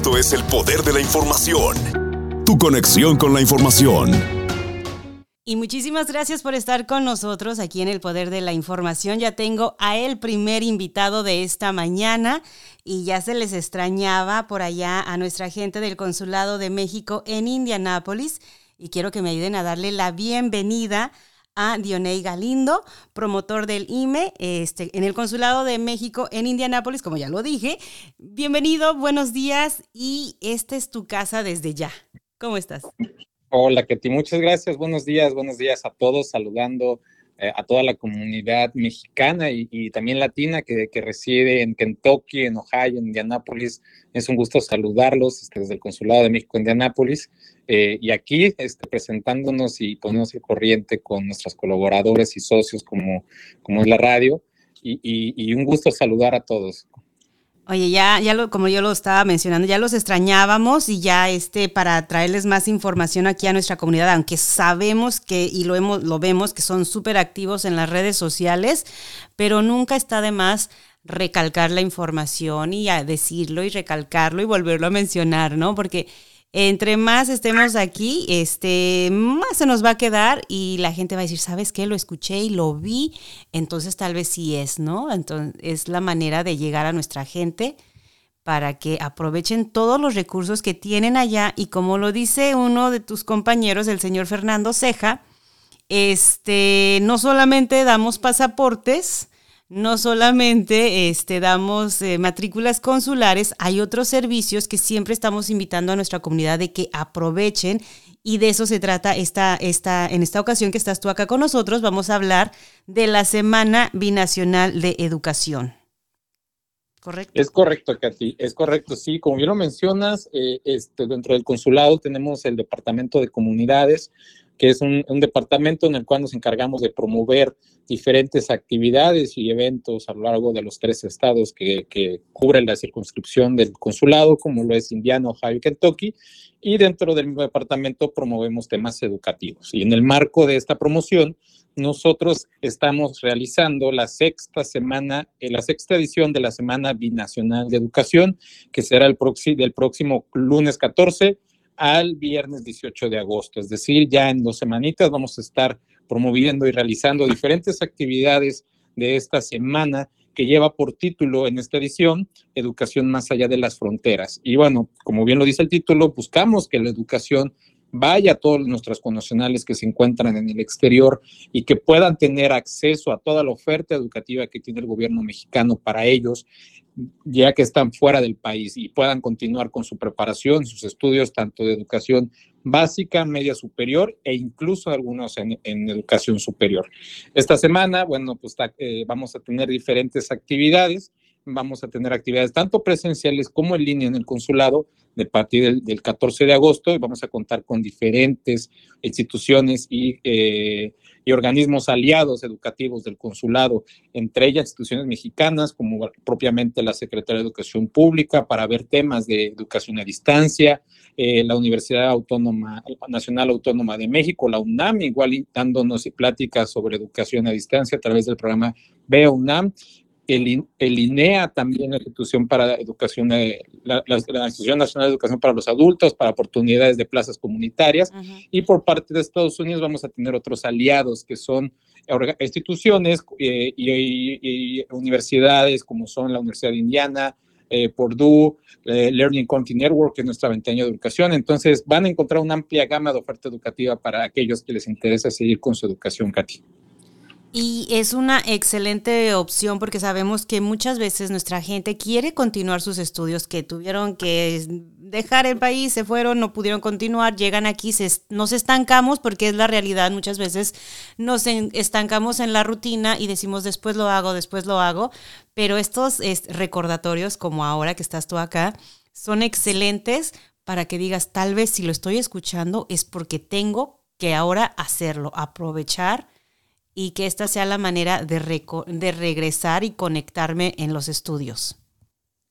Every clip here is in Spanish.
Esto es el poder de la información. Tu conexión con la información. Y muchísimas gracias por estar con nosotros aquí en el Poder de la Información. Ya tengo a el primer invitado de esta mañana y ya se les extrañaba por allá a nuestra gente del Consulado de México en Indianápolis y quiero que me ayuden a darle la bienvenida a Dionei Galindo, promotor del IME este, en el Consulado de México en Indianápolis, como ya lo dije. Bienvenido, buenos días y esta es tu casa desde ya. ¿Cómo estás? Hola, Ketty, muchas gracias. Buenos días, buenos días a todos, saludando eh, a toda la comunidad mexicana y, también latina que, reside en Kentucky, en Ohio, en Indianápolis. Es un gusto saludarlos este, desde el Consulado de México en Indianápolis eh, y aquí este, presentándonos y poniéndonos al corriente con nuestros colaboradores y socios como, como es la radio. y un gusto saludar a todos. Oye, ya, ya lo, como yo lo estaba mencionando, ya los extrañábamos y ya este, para traerles más información aquí a nuestra comunidad, aunque sabemos que, y lo, hemos, lo vemos, que son súper activos en las redes sociales, pero nunca está de más recalcar la información y decirlo y recalcarlo y volverlo a mencionar, ¿no? Porque entre más estemos aquí, este, más se nos va a quedar y la gente va a decir, ¿sabes qué? Lo escuché y lo vi, entonces tal vez sí es, ¿no? Entonces es la manera de llegar a nuestra gente para que aprovechen todos los recursos que tienen allá y como lo dice uno de tus compañeros, el señor Fernando Ceja, este, no solamente damos pasaportes, no solamente este, damos eh, matrículas consulares, hay otros servicios que siempre estamos invitando a nuestra comunidad de que aprovechen y de eso se trata esta, esta, en esta ocasión que estás tú acá con nosotros, vamos a hablar de la Semana Binacional de Educación. ¿Correcto? Es correcto, Katy, es correcto, sí. Como bien lo mencionas, eh, este, dentro del consulado tenemos el Departamento de Comunidades, que es un, departamento en el cual nos encargamos de promover diferentes actividades y eventos a lo largo de los tres estados que, cubren la circunscripción del consulado, como lo es Indiana, Ohio y Kentucky, y dentro del mismo departamento promovemos temas educativos. Y en el marco de esta promoción, nosotros estamos realizando la sexta semana, eh, la sexta edición de la Semana Binacional de Educación, que será el del próximo lunes 14 al viernes 18 de agosto. Es decir, ya en dos semanitas vamos a estar promoviendo y realizando diferentes actividades de esta semana que lleva por título en esta edición Educación más allá de las fronteras. Y bueno, como bien lo dice el título, buscamos que la educación vaya a todos nuestros connacionales que se encuentran en el exterior y que puedan tener acceso a toda la oferta educativa que tiene el gobierno mexicano para ellos, ya que están fuera del país y puedan continuar con su preparación, sus estudios, tanto de educación básica, media superior e incluso algunos en, educación superior. Esta semana, bueno, pues eh, vamos a tener diferentes actividades vamos a tener actividades tanto presenciales como en línea en el consulado de partir del, 14 de agosto y vamos a contar con diferentes instituciones y, eh, y, organismos aliados educativos del consulado, entre ellas instituciones mexicanas como propiamente la Secretaría de Educación Pública para ver temas de educación a distancia, eh, la Universidad Autónoma Nacional Autónoma de México, la UNAM, igual dándonos pláticas sobre educación a distancia a través del programa BEUNAM el, el, INEA también, la institución para educación, eh, la, Institución Nacional de Educación para los Adultos, para oportunidades de plazas comunitarias, y por parte de Estados Unidos vamos a tener otros aliados que son instituciones eh, y, universidades como son la Universidad de Indiana, eh, Purdue, Learning Country Network, que es nuestra ventana de educación. Entonces van a encontrar una amplia gama de oferta educativa para aquellos que les interesa seguir con su educación, Katy. Y es una excelente opción porque sabemos que muchas veces nuestra gente quiere continuar sus estudios, que tuvieron que dejar el país, se fueron, no pudieron continuar, llegan aquí, se, nos estancamos porque es la realidad, muchas veces nos estancamos en la rutina y decimos después lo hago, después lo hago, pero estos recordatorios como ahora que estás tú acá son excelentes para que digas, tal vez si lo estoy escuchando es porque tengo que ahora hacerlo, aprovechar y que esta sea la manera de, de regresar y conectarme en los estudios.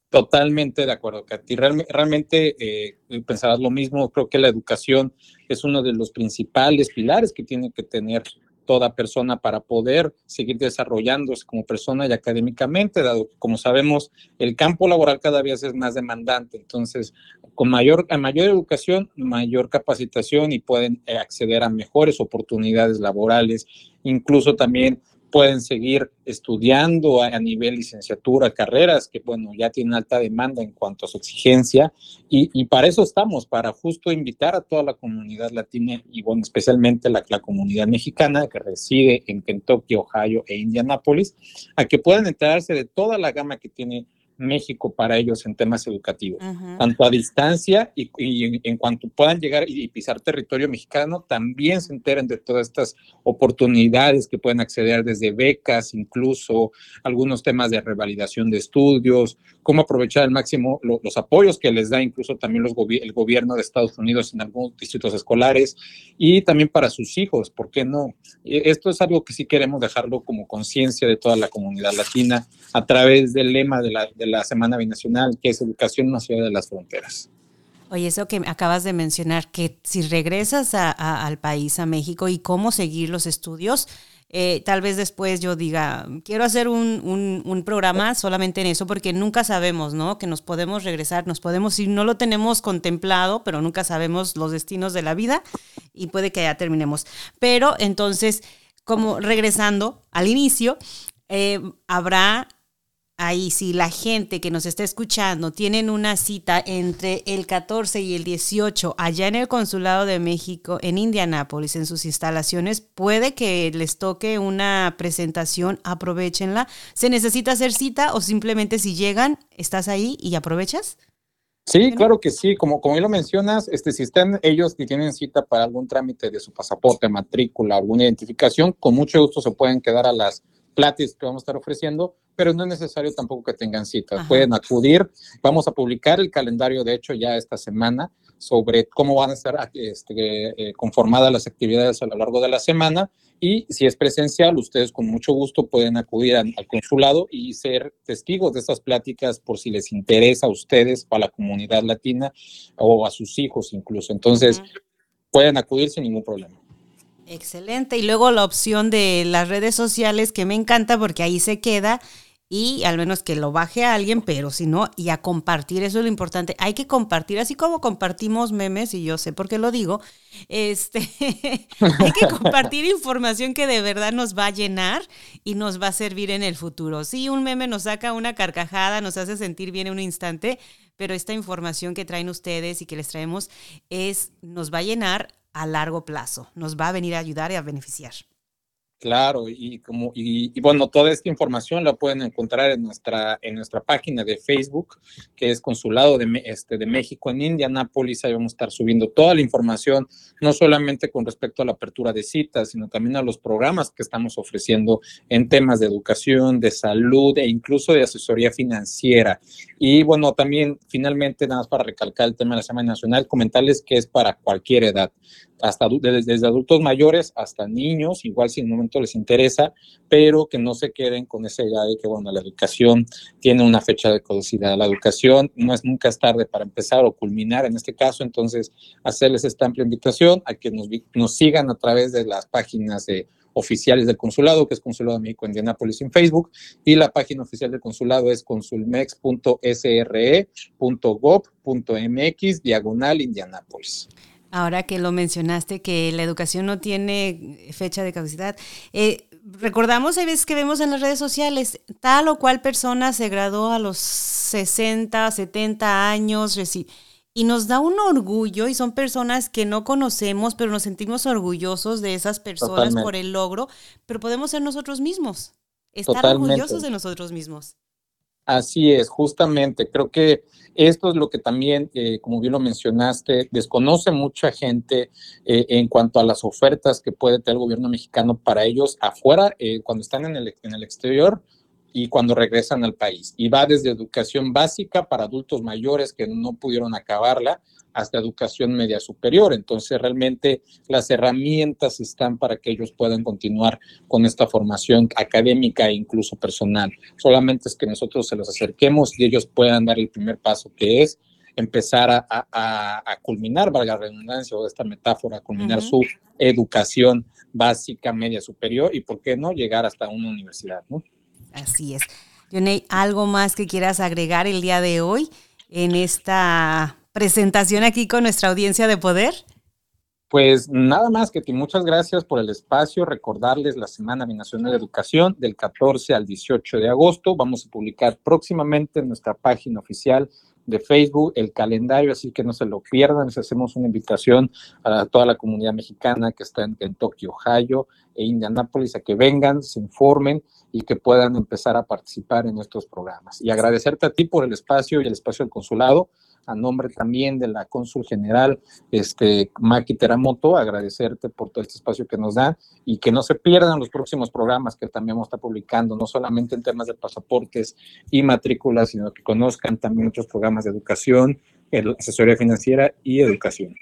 Totalmente de acuerdo, Katy. realmente eh, pensabas lo mismo. Creo que la educación es uno de los principales pilares que tiene que tener toda persona para poder seguir desarrollándose como persona y académicamente, dado que, como sabemos, el campo laboral cada vez es más demandante. Entonces, con mayor, mayor educación, mayor capacitación y pueden acceder a mejores oportunidades laborales, incluso también pueden seguir estudiando a, nivel licenciatura, carreras que, bueno, ya tienen alta demanda en cuanto a su exigencia. Y, para eso estamos, para justo invitar a toda la comunidad latina y, bueno, especialmente la, comunidad mexicana que reside en Kentucky, Ohio e Indianápolis, a que puedan enterarse de toda la gama que tiene México para ellos en temas educativos, tanto a distancia y, en, cuanto puedan llegar y, pisar territorio mexicano, también se enteren de todas estas oportunidades que pueden acceder desde becas, incluso algunos temas de revalidación de estudios, cómo aprovechar al máximo los apoyos que les da incluso también los el gobierno de Estados Unidos en algunos distritos escolares y también para sus hijos, ¿por qué no? Esto es algo que sí queremos dejarlo como conciencia de toda la comunidad latina a través del lema de la, de la Semana Binacional, que es Educación más allá de las fronteras. Oye, eso que acabas de mencionar, que si regresas al país, a México, y cómo seguir los estudios, eh, tal vez después yo diga, quiero hacer un, un, programa solamente en eso, porque nunca sabemos, ¿no? Que nos podemos regresar, nos podemos ir, no lo tenemos contemplado, pero nunca sabemos los destinos de la vida y puede que ya terminemos. Pero entonces, como regresando al inicio, eh, habrá ahí si la gente que nos está escuchando tienen una cita entre el 14 y el 18 allá en el Consulado de México en Indianápolis, en sus instalaciones, puede que les toque una presentación, aprovechenla. ¿Se necesita hacer cita o simplemente si llegan, estás ahí y aprovechas? Sí, claro que sí, como, como lo mencionas, este, si están ellos que tienen cita para algún trámite de su pasaporte, matrícula, alguna identificación, con mucho gusto se pueden quedar a las pláticas que vamos a estar ofreciendo pero no es necesario tampoco que tengan citas. Pueden acudir. Vamos a publicar el calendario, de hecho, ya esta semana sobre cómo van a estar este, eh, conformadas las actividades a lo largo de la semana. Y si es presencial, ustedes con mucho gusto pueden acudir al, consulado y ser testigos de estas pláticas por si les interesa a ustedes o a la comunidad latina o a sus hijos incluso. Entonces, pueden acudir sin ningún problema. Excelente. Y luego la opción de las redes sociales que me encanta porque ahí se queda y al menos que lo baje a alguien, pero si no, y a compartir, eso es lo importante. Hay que compartir, así como compartimos memes, y yo sé por qué lo digo, este, hay que compartir información que de verdad nos va a llenar y nos va a servir en el futuro. Sí, un meme nos saca una carcajada, nos hace sentir bien en un instante, pero esta información que traen ustedes y que les traemos es, nos va a llenar a largo plazo, nos va a venir a ayudar y a beneficiar. Claro, y como y, bueno, toda esta información la pueden encontrar en nuestra en nuestra página de Facebook, que es Consulado de, este, de México en Indianápolis. Ahí vamos a estar subiendo toda la información, no solamente con respecto a la apertura de citas, sino también a los programas que estamos ofreciendo en temas de educación, de salud e incluso de asesoría financiera. Y bueno, también finalmente, nada más para recalcar el tema de la Semana Nacional, comentarles que es para cualquier edad hasta desde, adultos mayores hasta niños, igual si en un les interesa, pero que no se queden con esa idea de que, bueno, la educación tiene una fecha de caducidad. La educación no es nunca es tarde para empezar o culminar en este caso, entonces hacerles esta amplia invitación a que nos, sigan a través de las páginas oficiales del consulado, que es Consulado de México en Indianápolis en Facebook, y la página oficial del consulado es consulmex.sre.gov.mx, diagonal Indianápolis. Ahora que lo mencionaste, que la educación no tiene fecha de caducidad. Eh, recordamos, hay veces que vemos en las redes sociales, tal o cual persona se graduó a los 60, 70 años, y nos da un orgullo, y son personas que no conocemos, pero nos sentimos orgullosos de esas personas por el logro, pero podemos ser nosotros mismos, estar orgullosos de nosotros mismos. Así es, justamente. Creo que esto es lo que también, eh, como bien lo mencionaste, desconoce mucha gente eh, en cuanto a las ofertas que puede tener el gobierno mexicano para ellos afuera, eh, cuando están en el, en el exterior y cuando regresan al país. Y va desde educación básica para adultos mayores que no pudieron acabarla hasta educación media superior. Entonces, realmente las herramientas están para que ellos puedan continuar con esta formación académica e incluso personal. Solamente es que nosotros se los acerquemos y ellos puedan dar el primer paso que es empezar a, culminar, valga la redundancia o esta metáfora, culminar su educación básica, media, superior y, ¿por qué no, llegar hasta una universidad, ¿no? Así es. Yonei, ¿algo más que quieras agregar el día de hoy en esta presentación aquí con nuestra audiencia de poder? Pues nada más que muchas gracias por el espacio. Recordarles la Semana Binacional de Educación del 14 al 18 de agosto. Vamos a publicar próximamente en nuestra página oficial de Facebook el calendario, así que no se lo pierdan. Les hacemos una invitación a toda la comunidad mexicana que está en Kentucky, Ohio e Indianápolis a que vengan, se informen y que puedan empezar a participar en nuestros programas. Y agradecerte a ti por el espacio y el espacio del consulado a nombre también de la cónsul general, este, Maki Teramoto, agradecerte por todo este espacio que nos da y que no se pierdan los próximos programas que también vamos a estar publicando, no solamente en temas de pasaportes y matrículas, sino que conozcan también otros programas de educación, asesoría financiera y educación.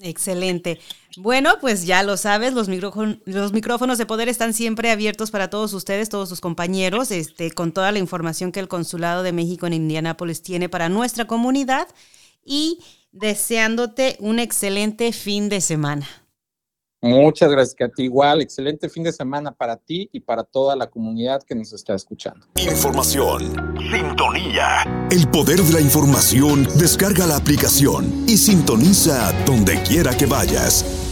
Excelente. Bueno, pues ya lo sabes, los, los micrófonos de poder están siempre abiertos para todos ustedes, todos sus compañeros, este, con toda la información que el Consulado de México en Indianápolis tiene para nuestra comunidad y deseándote un excelente fin de semana. Muchas gracias, Katy. Igual, excelente fin de semana para ti y para toda la comunidad que nos está escuchando. Información. Sintonía. El poder de la información. Descarga la aplicación y sintoniza donde quiera que vayas.